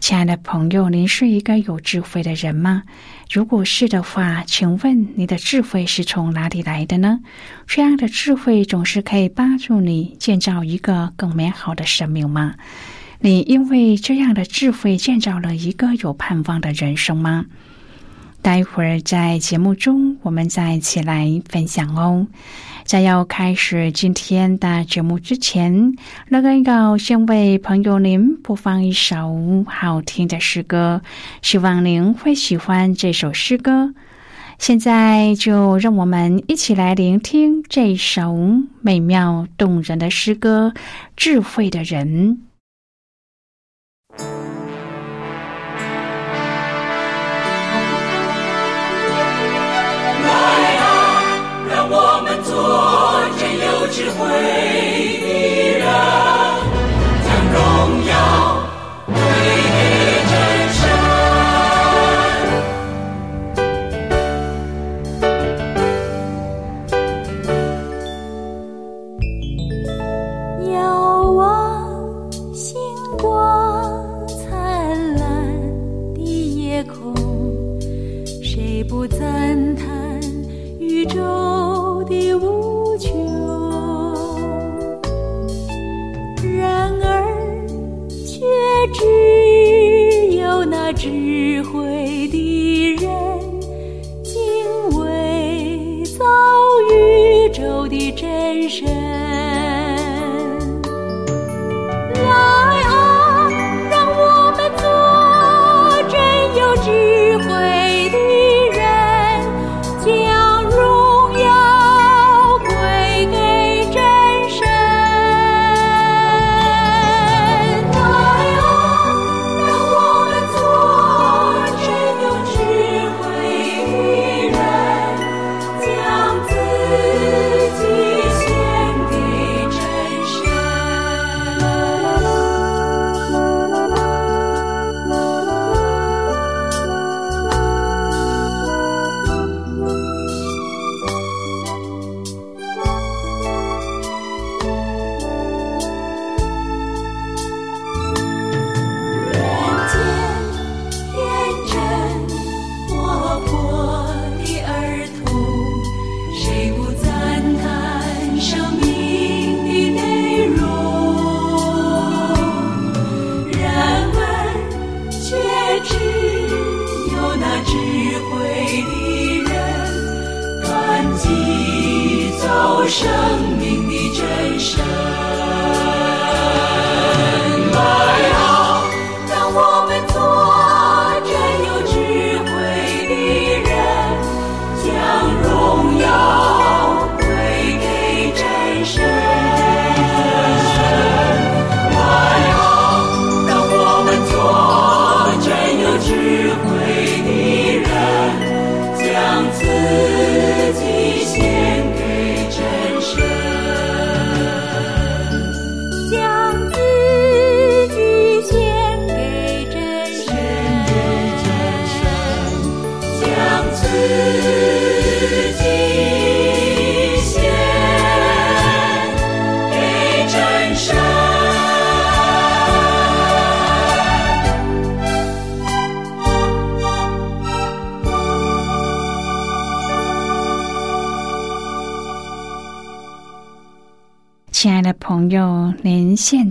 亲爱的朋友，您是一个有智慧的人吗？如果是的话，请问你的智慧是从哪里来的呢？这样的智慧总是可以帮助你建造一个更美好的生命吗？你因为这样的智慧建造了一个有盼望的人生吗？待会儿在节目中，我们再一起来分享哦。在要开始今天的节目之前，乐恩要先为朋友您播放一首好听的诗歌，希望您会喜欢这首诗歌。现在就让我们一起来聆听这首美妙动人的诗歌《智慧的人》。智慧的人，将荣耀归给真神。遥望星光灿烂的夜空，谁不赞叹宇宙真神。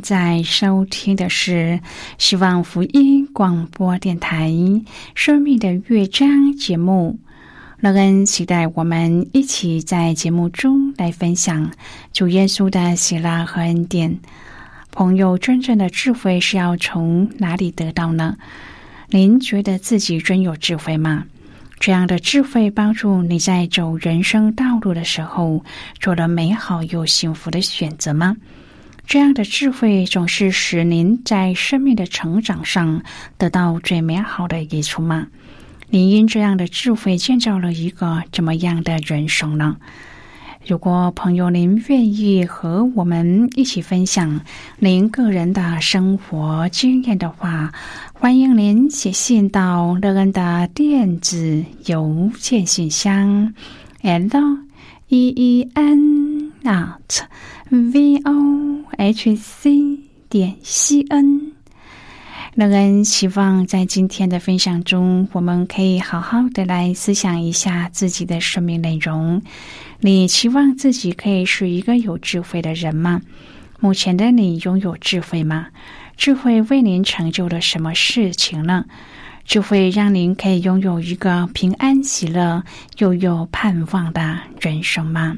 在收听的是希望福音广播电台《生命的乐章》节目。乐恩期待我们一起在节目中来分享主耶稣的喜乐和恩典。朋友，真正的智慧是要从哪里得到呢？您觉得自己真有智慧吗？这样的智慧帮助你在走人生道路的时候做了美好又幸福的选择吗？这样的智慧总是使您在生命的成长上得到最美好的益处吗？您因这样的智慧建造了一个怎么样的人生呢？如果朋友您愿意和我们一起分享您个人的生活经验的话，欢迎您写信到乐恩的电子邮件信箱，l e e n at v o h c 点 c n。乐恩希望在今天的分享中，我们可以好好的来思想一下自己的生命内容。你期望自己可以是一个有智慧的人吗？目前的你拥有智慧吗？智慧为您成就了什么事情呢？智慧让您可以拥有一个平安喜乐又有盼望的人生吗？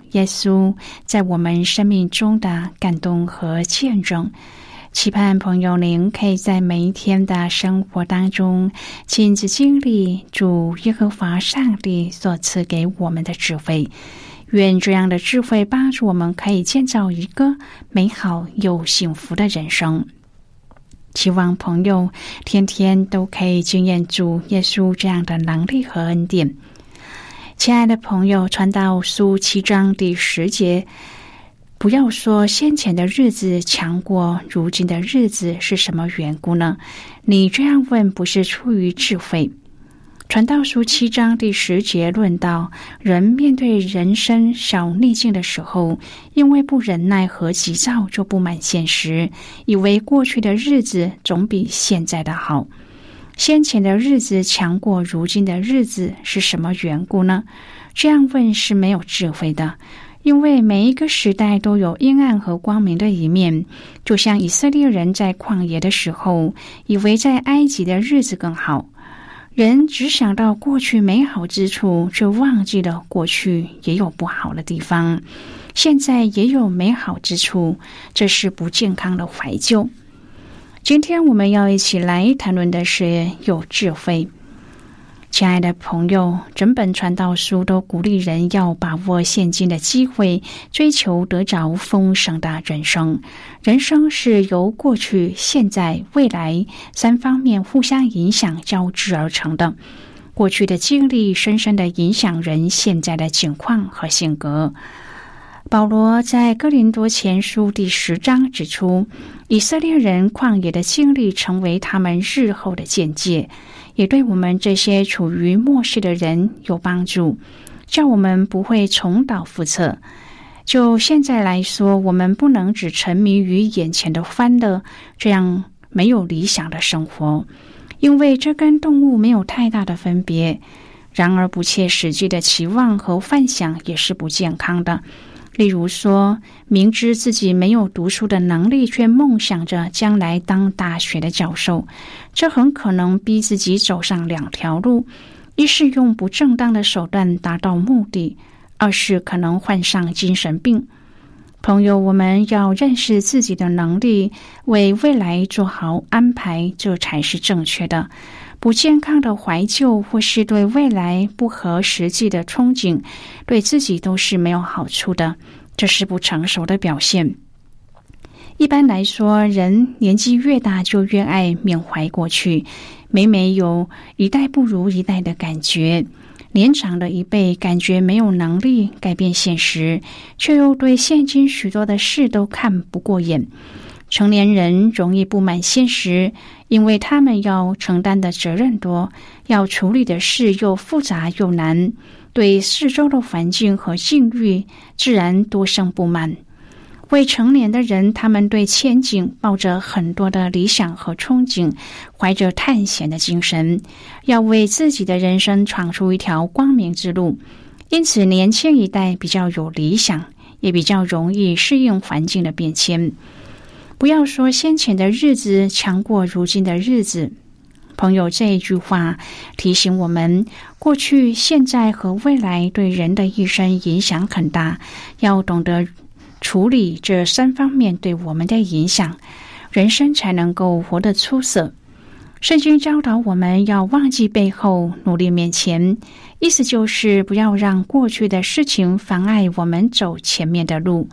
耶稣在我们生命中的感动和见证。期盼朋友您可以在每一天的生活当中，亲自经历主耶和华上帝所赐给我们的智慧。愿这样的智慧帮助我们，可以建造一个美好又幸福的人生。希望朋友天天都可以经验主耶稣这样的能力和恩典。亲爱的朋友，传道书七章第十节，不要说先前的日子强过如今的日子，是什么缘故呢？你这样问，不是出于智慧。传道书七章第十节论到，人面对人生小逆境的时候，因为不忍耐和急躁，就不满现实，以为过去的日子总比现在的好。先前的日子强过如今的日子，是什么缘故呢？这样问是没有智慧的，因为每一个时代都有阴暗和光明的一面。就像以色列人在旷野的时候，以为在埃及的日子更好。人只想到过去美好之处，却忘记了过去也有不好的地方，现在也有美好之处，这是不健康的怀旧。今天我们要一起来谈论的是有智慧。亲爱的朋友，整本传道书都鼓励人要把握现今的机会，追求得着丰盛的人生。人生是由过去、现在、未来三方面互相影响交织而成的。过去的经历深深的影响人现在的境况和性格。保罗在哥林多前书第十章指出，以色列人旷野的经历成为他们日后的见解。也对我们这些处于末世的人有帮助，叫我们不会重蹈覆辙。就现在来说，我们不能只沉迷于眼前的欢乐，这样没有理想的生活，因为这跟动物没有太大的分别。然而，不切实际的期望和幻想也是不健康的。例如说，明知自己没有读书的能力，却梦想着将来当大学的教授，这很可能逼自己走上两条路：一是用不正当的手段达到目的；二是可能患上精神病。朋友，我们要认识自己的能力，为未来做好安排，这才是正确的。不健康的怀旧，或是对未来不合实际的憧憬，对自己都是没有好处的。这是不成熟的表现。一般来说，人年纪越大，就越爱缅怀过去，每每有一代不如一代的感觉。年长的一辈感觉没有能力改变现实，却又对现今许多的事都看不过眼。成年人容易不满现实，因为他们要承担的责任多，要处理的事又复杂又难，对四周的环境和境遇自然多生不满。未成年的人，他们对前景抱着很多的理想和憧憬，怀着探险的精神，要为自己的人生闯出一条光明之路。因此，年轻一代比较有理想，也比较容易适应环境的变迁。不要说先前的日子强过如今的日子，朋友这一句话提醒我们：过去、现在和未来对人的一生影响很大，要懂得处理这三方面对我们的影响，人生才能够活得出色。圣经教导我们要忘记背后，努力面前，意思就是不要让过去的事情妨碍我们走前面的路。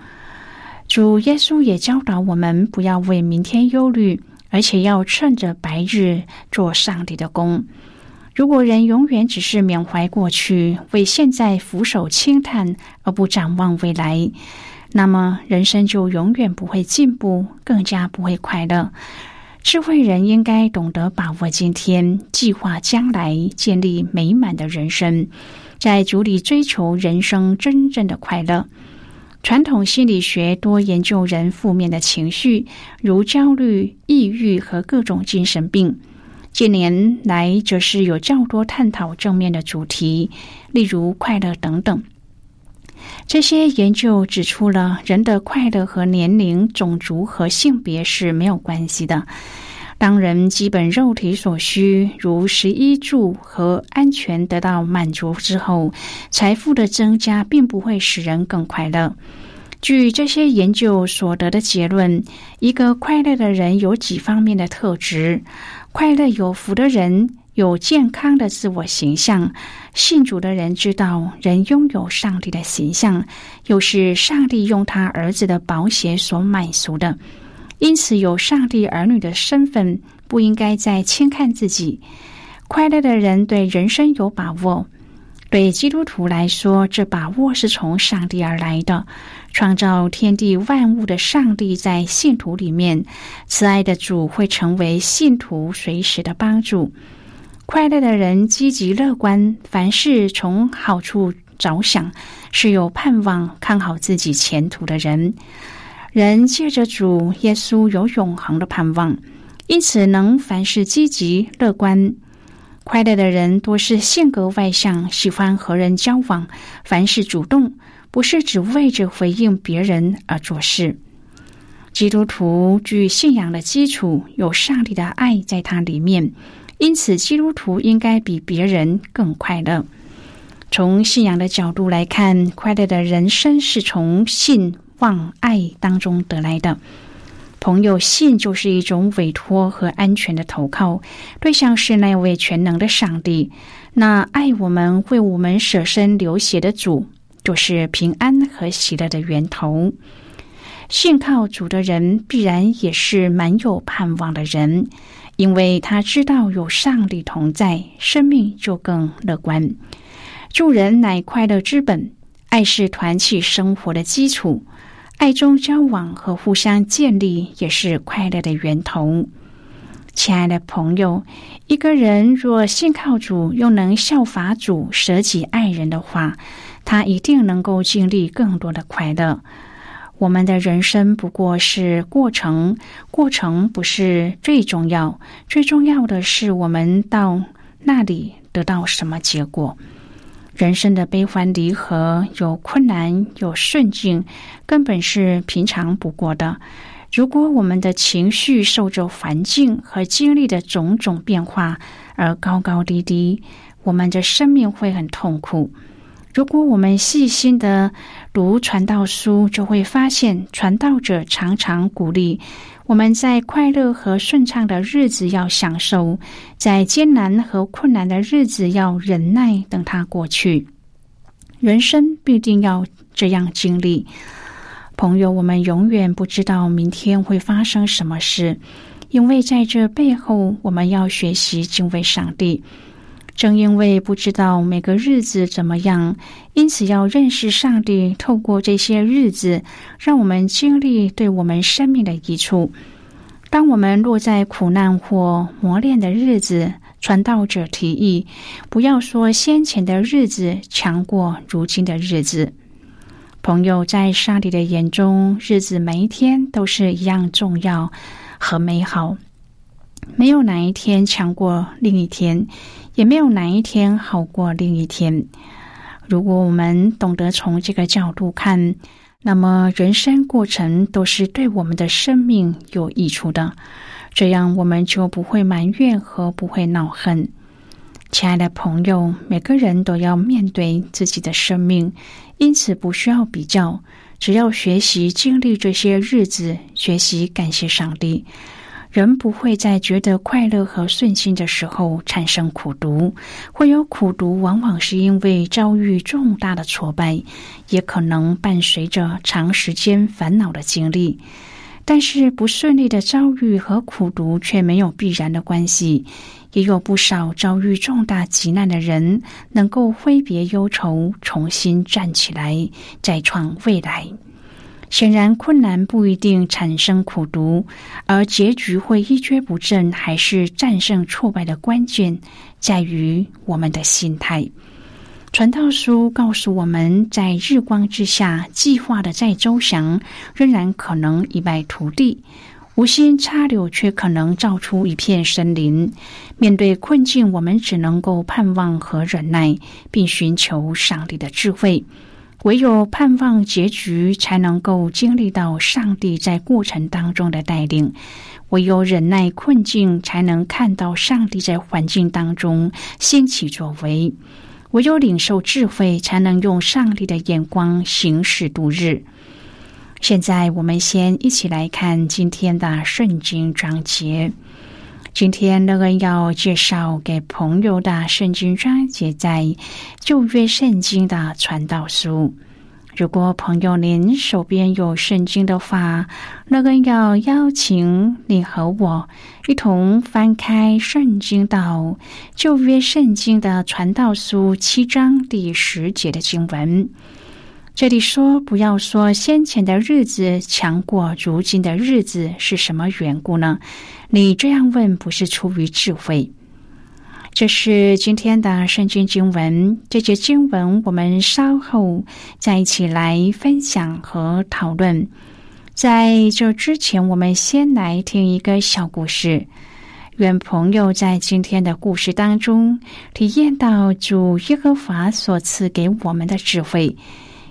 主耶稣也教导我们不要为明天忧虑，而且要趁着白日做上帝的工。如果人永远只是缅怀过去，为现在俯首轻叹，而不展望未来，那么人生就永远不会进步，更加不会快乐。智慧人应该懂得把握今天，计划将来，建立美满的人生，在主里追求人生真正的快乐。传统心理学多研究人负面的情绪，如焦虑、抑郁和各种精神病。近年来，则是有较多探讨正面的主题，例如快乐等等。这些研究指出了人的快乐和年龄、种族和性别是没有关系的。当人基本肉体所需，如食衣住和安全得到满足之后，财富的增加并不会使人更快乐。据这些研究所得的结论，一个快乐的人有几方面的特质：快乐有福的人有健康的自我形象；信主的人知道人拥有上帝的形象，又是上帝用他儿子的宝血所满足的。因此，有上帝儿女的身份，不应该再轻看自己。快乐的人对人生有把握。对基督徒来说，这把握是从上帝而来的。创造天地万物的上帝在信徒里面，慈爱的主会成为信徒随时的帮助。快乐的人积极乐观，凡事从好处着想，是有盼望、看好自己前途的人。人借着主耶稣有永恒的盼望，因此能凡事积极乐观。快乐的人多是性格外向，喜欢和人交往，凡事主动，不是只为着回应别人而做事。基督徒具信仰的基础，有上帝的爱在他里面，因此基督徒应该比别人更快乐。从信仰的角度来看，快乐的人生是从信。望爱当中得来的朋友，信就是一种委托和安全的投靠，对象是那位全能的上帝。那爱我们、为我们舍身流血的主，就是平安和喜乐的源头。信靠主的人，必然也是蛮有盼望的人，因为他知道有上帝同在，生命就更乐观。助人乃快乐之本，爱是团契生活的基础。爱中交往和互相建立也是快乐的源头。亲爱的朋友，一个人若信靠主，又能效法主舍己爱人的话，他一定能够经历更多的快乐。我们的人生不过是过程，过程不是最重要，最重要的是我们到那里得到什么结果。人生的悲欢离合，有困难，有顺境，根本是平常不过的。如果我们的情绪受着环境和经历的种种变化而高高低低，我们的生命会很痛苦。如果我们细心的读传道书，就会发现传道者常常鼓励。我们在快乐和顺畅的日子要享受，在艰难和困难的日子要忍耐，等它过去。人生必定要这样经历。朋友，我们永远不知道明天会发生什么事，因为在这背后，我们要学习敬畏上帝。正因为不知道每个日子怎么样，因此要认识上帝，透过这些日子，让我们经历对我们生命的益处。当我们落在苦难或磨练的日子，传道者提议，不要说先前的日子强过如今的日子。朋友，在上帝的眼中，日子每一天都是一样重要和美好，没有哪一天强过另一天。也没有哪一天好过另一天。如果我们懂得从这个角度看，那么人生过程都是对我们的生命有益处的。这样我们就不会埋怨和不会恼恨。亲爱的朋友，每个人都要面对自己的生命，因此不需要比较，只要学习经历这些日子，学习感谢上帝。人不会在觉得快乐和顺心的时候产生苦读，会有苦读，往往是因为遭遇重大的挫败，也可能伴随着长时间烦恼的经历。但是不顺利的遭遇和苦读却没有必然的关系，也有不少遭遇重大急难的人能够挥别忧愁，重新站起来，再创未来。显然，困难不一定产生苦读，而结局会一蹶不振，还是战胜挫败的关键在于我们的心态。传道书告诉我们，在日光之下，计划的再周详，仍然可能一败涂地；无心插柳，却可能造出一片森林。面对困境，我们只能够盼望和忍耐，并寻求上帝的智慧。唯有盼望结局，才能够经历到上帝在过程当中的带领；唯有忍耐困境，才能看到上帝在环境当中兴起作为；唯有领受智慧，才能用上帝的眼光行事度日。现在，我们先一起来看今天的圣经章节。今天乐恩要介绍给朋友的圣经章节，在旧约圣经的传道书。如果朋友您手边有圣经的话，乐恩要邀请你和我一同翻开圣经到旧约圣经的传道书七章第十节的经文。这里说：“不要说先前的日子强过如今的日子，是什么缘故呢？”你这样问不是出于智慧。这是今天的圣经经文，这节经文我们稍后再一起来分享和讨论。在这之前，我们先来听一个小故事。愿朋友在今天的故事当中体验到主耶和华所赐给我们的智慧。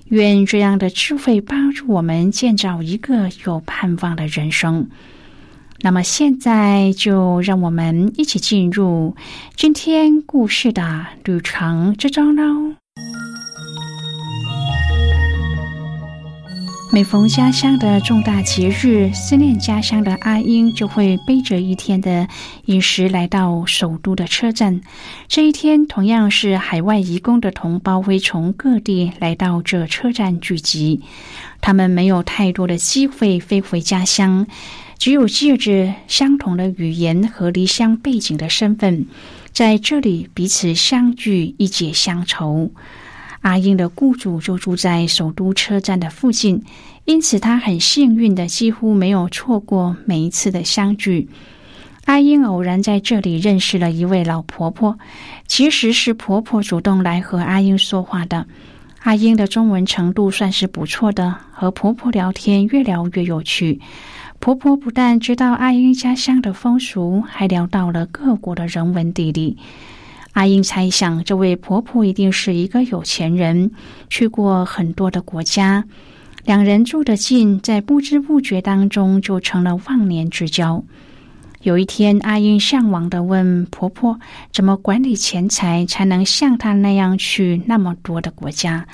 愿这样的智慧帮助我们建造一个有盼望的人生。那么，现在就让我们一起进入今天故事的旅程之中喽。每逢家乡的重大节日，思念家乡的阿英就会背着一天的饮食来到首都的车站。这一天，同样是海外移工的同胞会从各地来到这车站聚集。他们没有太多的机会飞回家乡，只有借着相同的语言和离乡背景的身份，在这里彼此相聚，一解乡愁。阿英的雇主就住在首都车站的附近，因此他很幸运的几乎没有错过每一次的相聚。阿英偶然在这里认识了一位老婆婆，其实是婆婆主动来和阿英说话的。阿英的中文程度算是不错的，和婆婆聊天越聊越有趣。婆婆不但知道阿英家乡的风俗，还聊到了各国的人文地理。阿英猜想，这位婆婆一定是一个有钱人，去过很多的国家。两人住得近，在不知不觉当中就成了忘年之交。有一天，阿英向往的问婆婆：“怎么管理钱财，才能像她那样去那么多的国家？”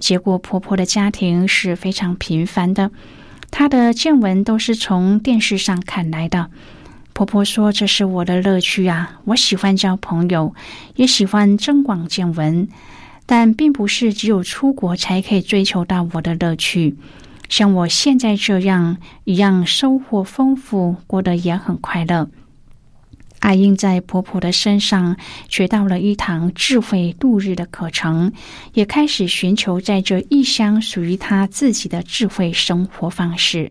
结果，婆婆的家庭是非常平凡的，她的见闻都是从电视上看来的。婆婆说：“这是我的乐趣啊！我喜欢交朋友，也喜欢增广见闻，但并不是只有出国才可以追求到我的乐趣。像我现在这样一样，收获丰富，过得也很快乐。”阿英在婆婆的身上学到了一堂智慧度日的课程，也开始寻求在这异乡属于她自己的智慧生活方式。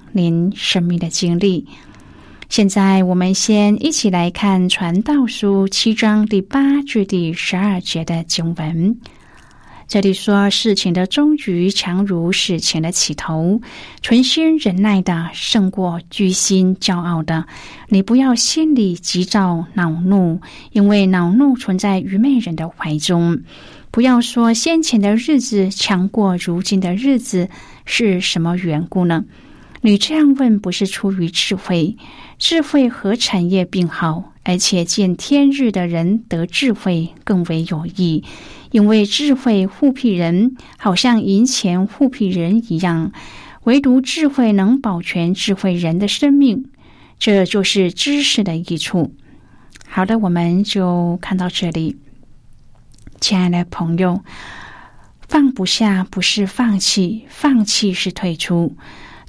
您生命的经历。现在，我们先一起来看《传道书》七章第八至第十二节的经文。这里说：“事情的终局强如事情的起头，存心忍耐的胜过居心骄傲的。你不要心里急躁恼怒，因为恼怒存在愚昧人的怀中。不要说先前的日子强过如今的日子，是什么缘故呢？”你这样问不是出于智慧，智慧和产业并好，而且见天日的人得智慧更为有益，因为智慧护庇人，好像银钱护庇人一样，唯独智慧能保全智慧人的生命，这就是知识的益处。好的，我们就看到这里，亲爱的朋友，放不下不是放弃，放弃是退出。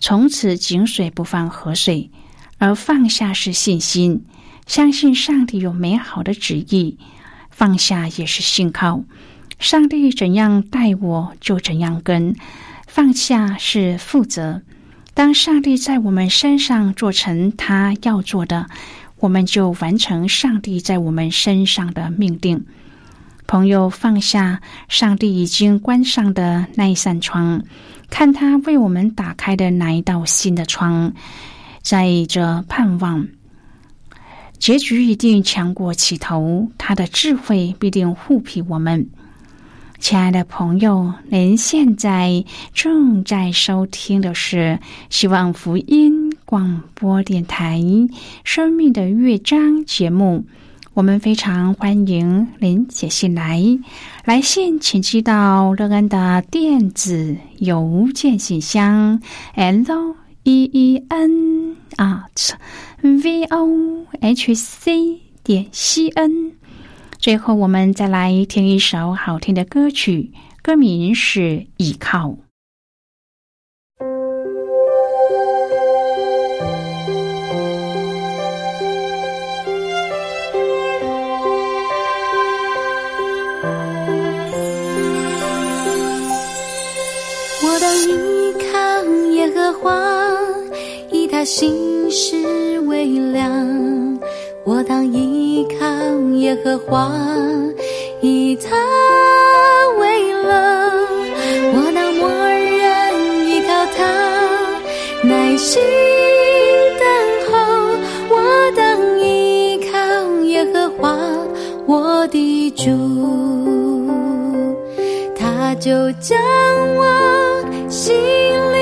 从此井水不犯河水，而放下是信心，相信上帝有美好的旨意；放下也是信靠，上帝怎样待我就怎样跟。放下是负责，当上帝在我们身上做成他要做的，我们就完成上帝在我们身上的命定。朋友放下，上帝已经关上的那一扇窗。看他为我们打开的那一道新的窗，在这盼望，结局一定强过起头。他的智慧必定护庇我们，亲爱的朋友，您现在正在收听的是希望福音广播电台《生命的乐章》节目。我们非常欢迎您写信来，来信请寄到乐安的电子邮件信箱，l e e n at v o h c 点 c n。最后，我们再来听一首好听的歌曲，歌名是《依靠》。心事微凉，我当依靠耶和华，以他为乐。我当默认依靠他，耐心等候。我当依靠耶和华，我的主，他就将我心里